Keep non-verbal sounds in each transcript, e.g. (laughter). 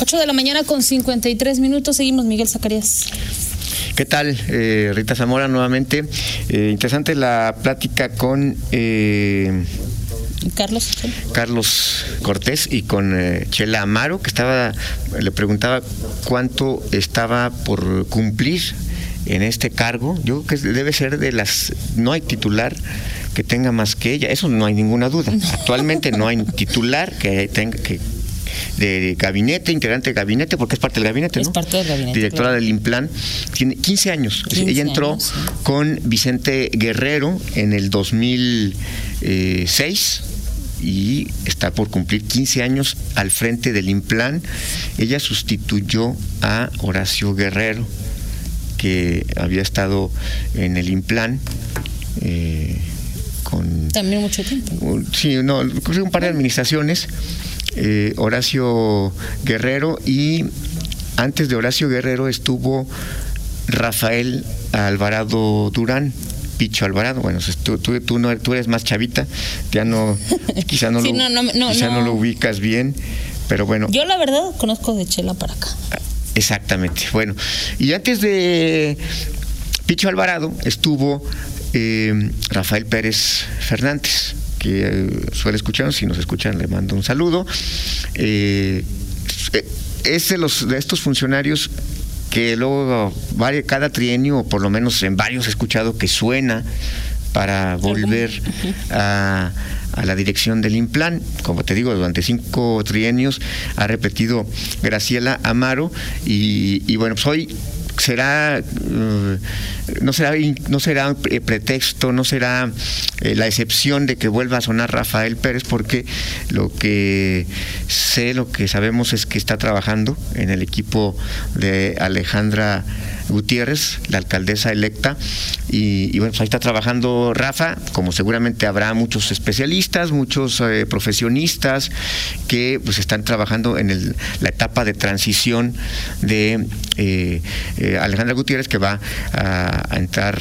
8 de la mañana con 53 minutos. Seguimos, Miguel Zacarías. ¿Qué tal, eh, Rita Zamora, nuevamente? Eh, interesante la plática con eh, Carlos. Carlos Cortés y con eh, Chela Amaro, que estaba, le preguntaba cuánto estaba por cumplir en este cargo. Yo creo que debe ser de las, no hay titular que tenga más que ella, eso no hay ninguna duda. (laughs) Actualmente no hay titular que tenga que de gabinete, integrante de gabinete, porque es parte del gabinete, Es ¿no? parte del gabinete, Directora claro. del Implan. Tiene 15 años. 15 Ella entró años, sí. con Vicente Guerrero en el 2006 y está por cumplir 15 años al frente del Implan. Ella sustituyó a Horacio Guerrero, que había estado en el Implan. eh, con También mucho tiempo. Sí, no, un par de administraciones, eh, Horacio Guerrero y antes de Horacio Guerrero estuvo Rafael Alvarado Durán. Picho Alvarado, bueno, tú, tú, tú no, tú eres más chavita, ya no, (laughs) quizá no, Sí, lo, no, no, no, quizá no no. lo ubicas bien, pero bueno, Yo, la verdad, conozco de Chela para acá. Exactamente. Bueno, y antes de Picho Alvarado estuvo eh, Rafael Pérez Fernández, que eh, suele escucharnos, si nos escuchan le mando un saludo. Eh, eh, es de, los, de estos funcionarios que luego cada trienio, o por lo menos en varios he escuchado que suena para volver a, a la dirección del Implan. Como te digo, durante cinco trienios ha repetido Graciela Amaro y, y bueno, pues hoy será eh, no será no será eh, pretexto no será eh, la excepción de que vuelva a sonar Rafael Pérez porque lo que sé lo que sabemos es que está trabajando en el equipo de Alejandra Gutiérrez la alcaldesa electa y, bueno pues ahí está trabajando Rafa como seguramente habrá muchos especialistas muchos eh, profesionistas que pues están trabajando en la etapa de transición de eh, eh, Alejandra Gutiérrez que va a, a entrar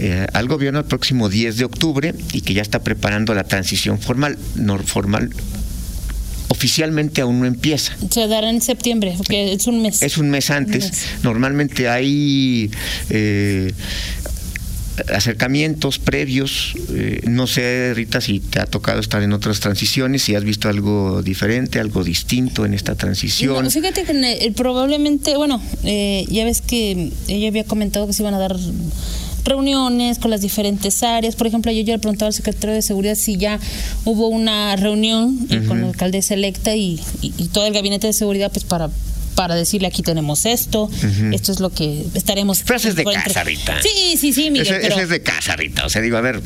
eh, al gobierno el próximo 10 de octubre y que ya está preparando la transición formal, no formal. Oficialmente aún no empieza. Se dará en septiembre, porque es un mes. Es un mes antes. Un mes. Normalmente hay eh, acercamientos previos. eh, no sé, Rita, si te ha tocado estar en otras transiciones, si has visto algo diferente, algo distinto en esta transición. No, fíjate que probablemente, bueno, eh, ya ves que ella había comentado que se iban a dar reuniones con las diferentes áreas. Por ejemplo, yo ya le preguntaba al secretario de Seguridad si ya hubo una reunión eh, con la alcaldesa electa y, y- y todo el gabinete de seguridad, pues para para decirle aquí tenemos esto, esto es lo que estaremos. Frases de casa, Rita. Sí, sí, sí, Miguel. Ese, pero- ese es de casa, Rita. O sea, digo, a ver.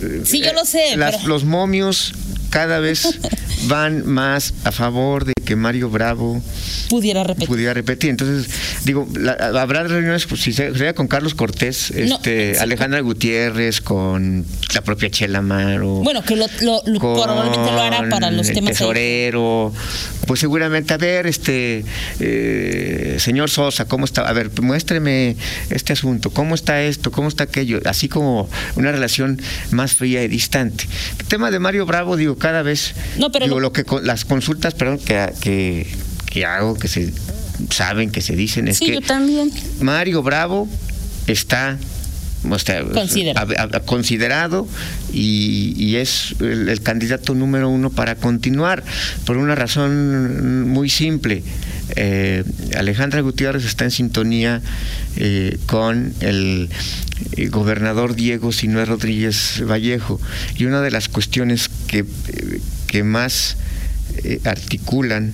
eh, Sí, yo lo sé, las- pero- Los momios cada vez van más a favor de que Mario Bravo pudiera repetir. pudiera repetir. Entonces, digo, la- habrá reuniones, pues, si se- sería con Carlos Cortés, No, este, sí. Alejandra Gutiérrez, con la propia Chela Amaro. Bueno, que lo, lo- probablemente lo hará para los el temas. ahí. tesorero, pues seguramente, a ver, este eh, señor Sosa, ¿cómo está? A ver, muéstreme este asunto, ¿cómo está esto? ¿Cómo está aquello? Así como una relación más fría y distante. El tema de Mario Bravo, digo, cada vez, No, pero digo, lo- lo que las consultas, perdón, que, que, que hago, que se saben, que se dicen, es Sí, que yo también. Mario Bravo está o sea, Considerado. a- a- considerado y, y es el, el candidato número uno para continuar por una razón muy simple. Eh, Alejandra Gutiérrez está en sintonía eh, con el, eh, gobernador Diego Sinué Rodríguez Vallejo y una de las cuestiones que, eh, que más eh, articulan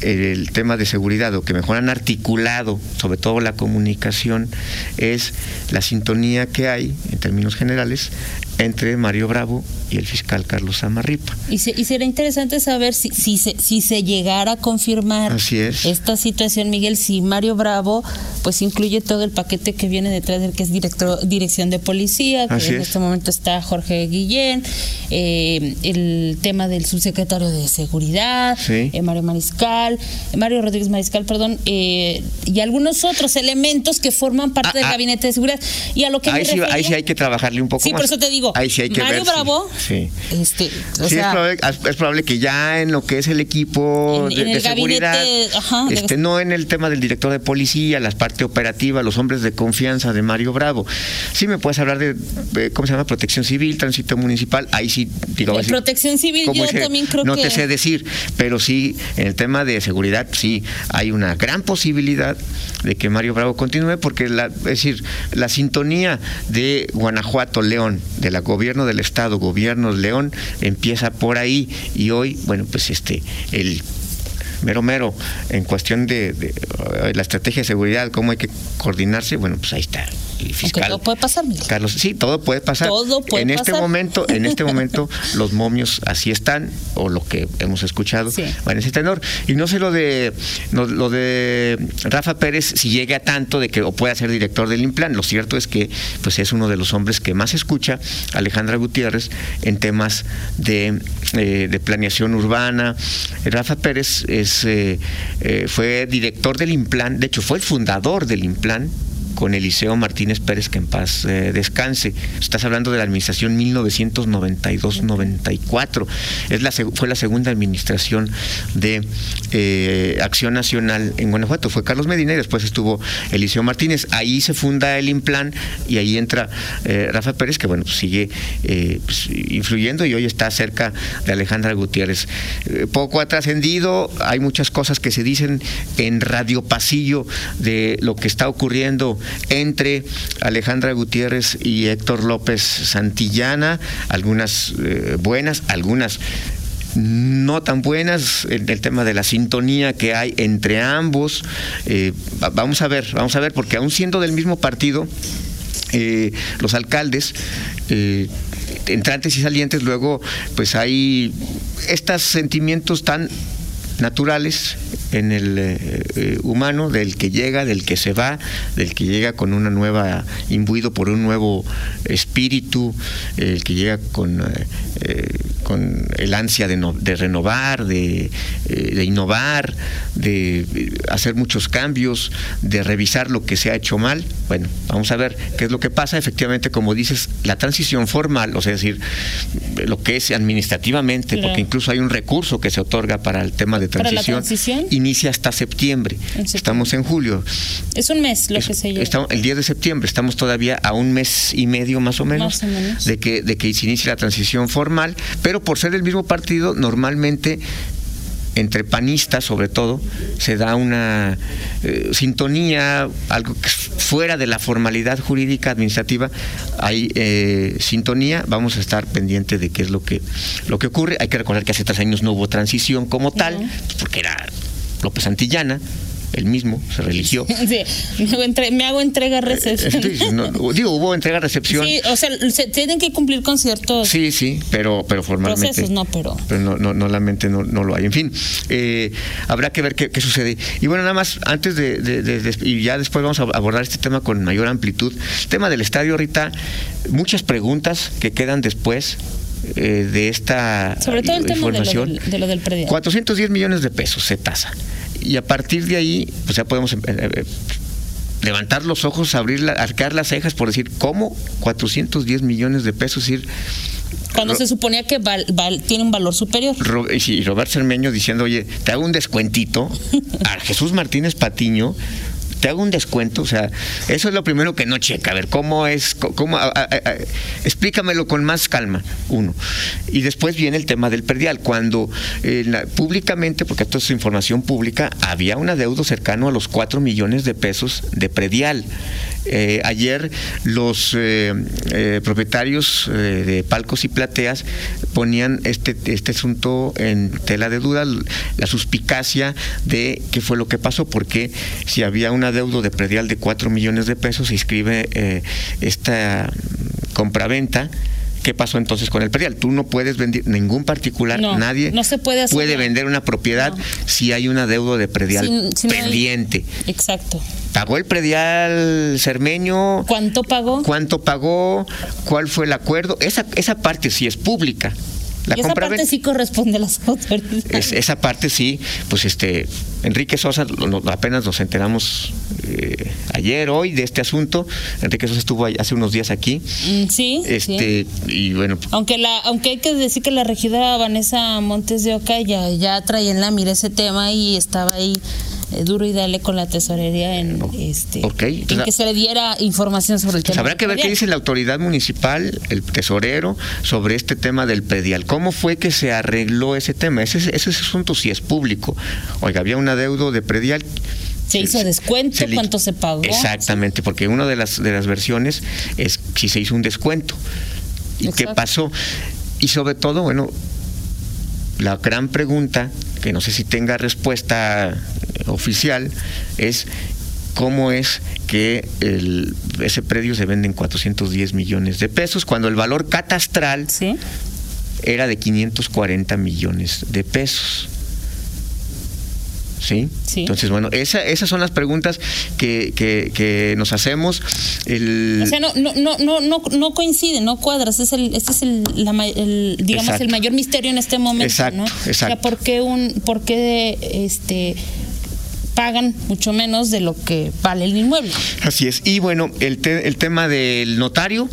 el tema de seguridad o que mejor han articulado, sobre todo la comunicación, es la sintonía que hay, en términos generales, entre Mario Bravo y el fiscal Carlos Amarripa. Y, se- y será interesante saber si, si, se, si se llegara a confirmar Así es. esta situación, Miguel, si Mario Bravo pues incluye todo el paquete que viene detrás del que es director, dirección de policía, que Así en es. este momento está Jorge Guillén, eh, el tema del subsecretario de Seguridad, Sí. eh, Mario Mariscal, Mario Rodríguez Mariscal, perdón, eh, y algunos otros elementos que forman parte Ah, del ah. gabinete de seguridad. Y a lo que Ahí me sí, ahí sí hay que trabajarle un poco Sí, más. por eso te digo, digo, ahí sí hay que Mario ver. Bravo, Sí. este, o Sí, sea, es, probable, es probable que ya en lo que es el equipo En- de, en de el seguridad, gabinete, ajá, de- este, no en el tema del director de policía, la parte operativa, los hombres de confianza de Mario Bravo. Sí me puedes hablar de, ¿cómo se llama? Protección civil, tránsito municipal, ahí sí, digo, así, protección civil yo también creo no que... te sé decir, pero sí, en el tema de seguridad, sí, hay una gran posibilidad de que Mario Bravo continúe, porque la, es decir, la sintonía de Guanajuato, León, de la gobierno del Estado, gobierno León, empieza por ahí, y hoy, bueno, pues este, el mero mero en cuestión de, de, uh, la estrategia de seguridad, cómo hay que coordinarse, bueno, pues ahí está Aunque fiscal. todo puede pasar, Miguel. Carlos, sí, todo puede pasar. Todo puede en este pasar. momento, en este (laughs) momento, los momios así están, o lo que hemos escuchado, Sí. va en ese tenor. Y no sé lo de no, lo de Rafa Pérez, si llega a tanto de que o pueda ser director del Implan. Lo cierto es que pues es uno de los hombres que más escucha Alejandra Gutiérrez en temas de, eh, de planeación urbana. Rafa Pérez es eh, eh, fue director del Implan, de hecho fue el fundador del Implan con Eliseo Martínez Pérez, que en paz eh, descanse. Estás hablando de la administración 1992-94. Es la, fue la segunda administración de eh, Acción Nacional en Guanajuato. Fue Carlos Medina y después estuvo Eliseo Martínez. Ahí se funda el Implan y ahí entra eh, Rafa Pérez, que bueno, pues sigue eh, pues, influyendo y hoy está cerca de Alejandra Gutiérrez. Poco ha trascendido, hay muchas cosas que se dicen en Radio Pasillo de lo que está ocurriendo entre Alejandra Gutiérrez y Héctor López Santillana, algunas eh, buenas, algunas no tan buenas en el tema de la sintonía que hay entre ambos. Eh, va- vamos a ver, vamos a ver, porque aún siendo del mismo partido, eh, los alcaldes entrantes y salientes luego pues hay estos sentimientos tan naturales en el eh, eh, humano del que llega, del que se va, del que llega con una nueva, imbuido por un nuevo espíritu, el que llega con, eh, eh, con el ansia de, no- de renovar, de, de innovar, de hacer muchos cambios, de revisar lo que se ha hecho mal. Bueno, vamos a ver qué es lo que pasa. Efectivamente, como dices, la transición formal, o sea, es decir, lo que es administrativamente, porque incluso hay un recurso que se otorga para el tema de ¿Para la transición, transición? Inicia hasta septiembre. Estamos en julio. Es un mes lo Es- que se lleva. estamos- el 10 de septiembre, estamos todavía a un mes y medio más o menos, Más o menos. De, que, de que se inicie la transición formal, pero por ser el mismo partido, normalmente entre panistas sobre todo, se da una eh, sintonía, algo que fuera de la formalidad jurídica administrativa, hay eh, sintonía, vamos a estar pendientes de qué es lo que, lo que ocurre. Hay que recordar que hace tres años no hubo transición como tal, porque era López Santillana, el mismo, se religió. (laughs) Sí, me hago, entre- me hago entrega recepción. Sí, no, digo, hubo entrega-recepción. Sí, o sea, se tienen que cumplir con ciertos Sí, sí, pero, pero formalmente. procesos, no, pero Pero no, no, no, la mente no, no lo hay. En fin, eh, habrá que ver qué, qué sucede. Y bueno, nada más, antes de, de- de- de- Y ya después vamos a abordar este tema con mayor amplitud. El tema del estadio, Rita, muchas preguntas que quedan después eh, de esta sobre todo el tema de lo, información. del, de lo del predial. 410 millones de pesos se tasa. Y a partir de ahí, pues ya podemos eh, eh, levantar los ojos, abrir la- arcar las cejas por decir, ¿cómo 410 millones de pesos? Es decir, Cuando Ro- se suponía que val- val- tiene un valor superior. Ro- y sí, Robert Cermeño diciendo, oye, te hago un descuentito (laughs) a Jesús Martínez Patiño. Te hago un descuento, o sea, eso es lo primero que no checa. A ver, ¿cómo es? ¿Cómo, explícamelo con más calma, uno. Y después viene el tema del perdial. Cuando eh, públicamente, porque esto es información pública, había un adeudo cercano a los 4 millones de pesos de predial. Eh, ayer los eh, eh, propietarios de palcos y plateas ponían este, este asunto en tela de duda, la suspicacia de qué fue lo que pasó, porque si había un adeudo de predial de 4 millones de pesos, se inscribe eh, esta compraventa. ¿Qué pasó entonces con el predial? Tú no puedes vender, ningún particular, No, nadie no se puede puede vender una propiedad No. si hay un adeudo de predial pendiente. Exacto. ¿Pagó el predial cermeño? ¿Cuánto pagó? ¿Cuánto pagó? ¿Cuál fue el acuerdo? Esa, esa parte sí es pública. La y esa parte sí corresponde a las autoridades. esa parte sí, pues este, Enrique Sosa, apenas nos enteramos eh, ayer, hoy, de este asunto. Enrique Sosa estuvo hace unos días aquí. Mm, sí. Este, y bueno. Aunque la, aunque hay que decir que la regidora Vanessa Montes de Oca ya, ya traía en la mira ese tema y estaba ahí eh, duro y dale con la tesorería en, este, que se le diera información sobre el tema. Habrá que ver qué dice la autoridad municipal, el tesorero, sobre este tema del predial. ¿Cómo fue que se arregló ese tema? Ese, ese asunto sí es público. Oiga, había un adeudo de predial se hizo descuento, cuánto se pagó. Exactamente, porque una de las de las versiones es si se hizo un descuento. ¿Y qué pasó? Y sobre todo, bueno, la gran pregunta, que no sé si tenga respuesta oficial es cómo es que ese predio se vende en 410 millones de pesos cuando el valor catastral era de 540 millones de pesos. ¿Sí? Entonces, bueno, esas son las preguntas que, que, nos hacemos. El... O sea, no, no, no, no, no coincide, no cuadras. Es el, este es el, digamos, el mayor misterio en este momento. Exacto, exacto. O sea, ¿por qué, un, por qué este, pagan mucho menos de lo que vale el inmueble. Así es. Y bueno, el, el tema del notario,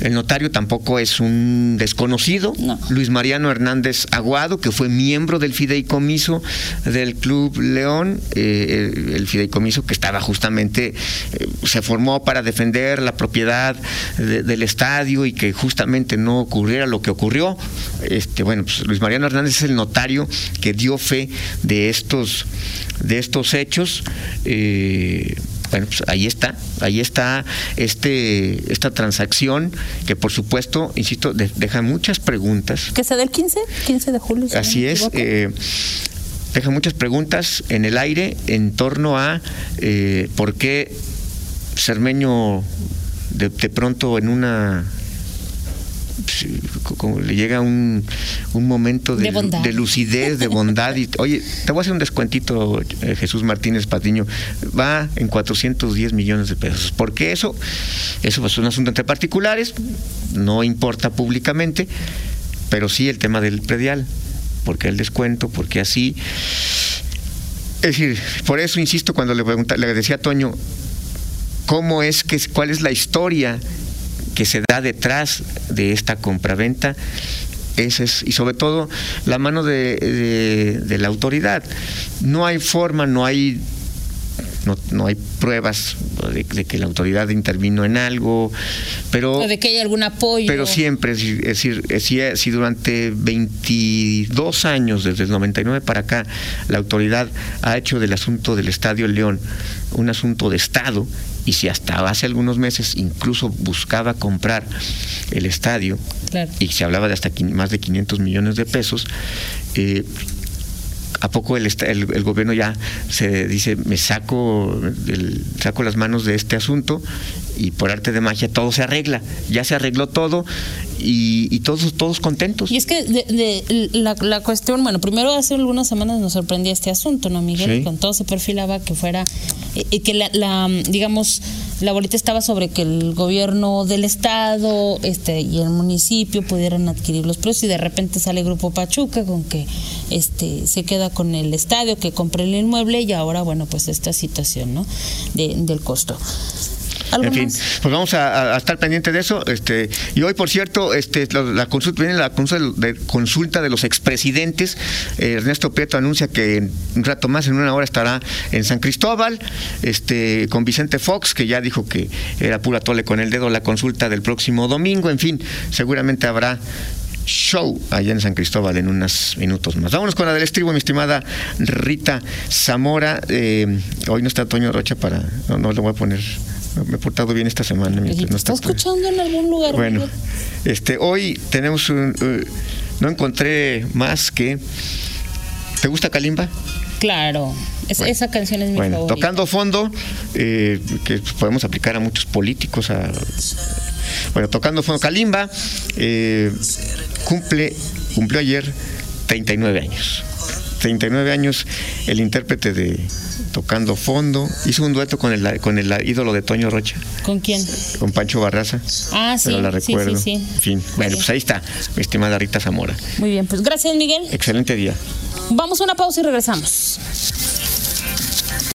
el notario tampoco es un desconocido. Luis Mariano Hernández Aguado, que fue miembro del fideicomiso del Club León, eh, el, fideicomiso que estaba justamente, eh, se formó para defender la propiedad del estadio y que justamente no ocurriera lo que ocurrió. Este, bueno, pues Luis Mariano Hernández es el notario que dio fe de estos, de estos hechos. Eh, bueno, pues ahí está, ahí está este, esta transacción que por supuesto, insisto, deja muchas preguntas. ¿Que se del 15? 15 de julio. Así es. Eh, deja muchas preguntas en el aire en torno a eh, por qué Cermeño de, pronto en una como le llega un, un momento de, lucidez, de bondad. Y, oye, te voy a hacer un descuentito, eh, Jesús Martínez Patiño. Va en 410 millones de pesos. porque eso? Eso es un asunto entre particulares, no importa públicamente, pero sí el tema del predial. porque el descuento? porque así? Es decir, por eso insisto cuando le, le decía a Toño, ¿cómo es que, cuál es la historia que se da detrás de esta compraventa. Ese es, y sobre todo la mano de, de, la autoridad. No hay forma, no hay no, no, hay pruebas de, que la autoridad intervino en algo, pero... de que hay algún apoyo. Pero siempre, es decir, si, durante 22 años, desde el 99 para acá, la autoridad ha hecho del asunto del Estadio León un asunto de Estado, y si hasta hace algunos meses incluso buscaba comprar el estadio y se hablaba de hasta más de 500 millones de pesos, eh, ¿A poco el, el, gobierno ya se dice, me saco, el, saco las manos de este asunto y por arte de magia todo se arregla? Ya se arregló todo y, todos, todos contentos. Y es que de, la, la, cuestión, bueno, primero hace algunas semanas nos sorprendía este asunto, ¿no, Miguel? Con todo se perfilaba que fuera, y eh, eh, que la, la, digamos, la bolita estaba sobre que el gobierno del estado este y el municipio pudieran adquirir los precios y de repente sale Grupo Pachuca con que este se queda con el estadio, que compre el inmueble y ahora, bueno, pues esta situación, ¿no? De, del costo en fin, pues vamos a, estar pendiente de eso. Este, y hoy, por cierto, este, la, consulta, viene la consulta de, consulta de los expresidentes. Eh, Ernesto Prieto anuncia que un rato más, en una hora, estará en San Cristóbal, este, con Vicente Fox, que ya dijo que era pura tole con el dedo la consulta del próximo domingo. En fin, seguramente habrá show allá en San Cristóbal en unos minutos más. Vámonos con la del estribo, mi estimada Rita Zamora. Eh, hoy no está Toño Rocha para. No, no le voy a poner me he portado bien esta semana. está, escuchando en algún lugar? Bueno, este, hoy tenemos un, uh, no encontré más que. ¿Te gusta Kalimba? Claro, esa canción es mi bueno, Tocando fondo, eh, que podemos aplicar a muchos políticos. A, bueno, tocando fondo, Kalimba eh, cumple, cumplió ayer 39 años. 39 años, el intérprete de Tocando Fondo, hizo un dueto con el, con el ídolo de Toño Rocha. ¿Con quién? Con Pancho Barraza. Ah, sí. Pero la recuerdo. Sí, sí, fin, bueno, pues ahí está, mi estimada Rita Zamora. Muy bien, pues gracias, Miguel. Excelente día. Vamos a una pausa y regresamos.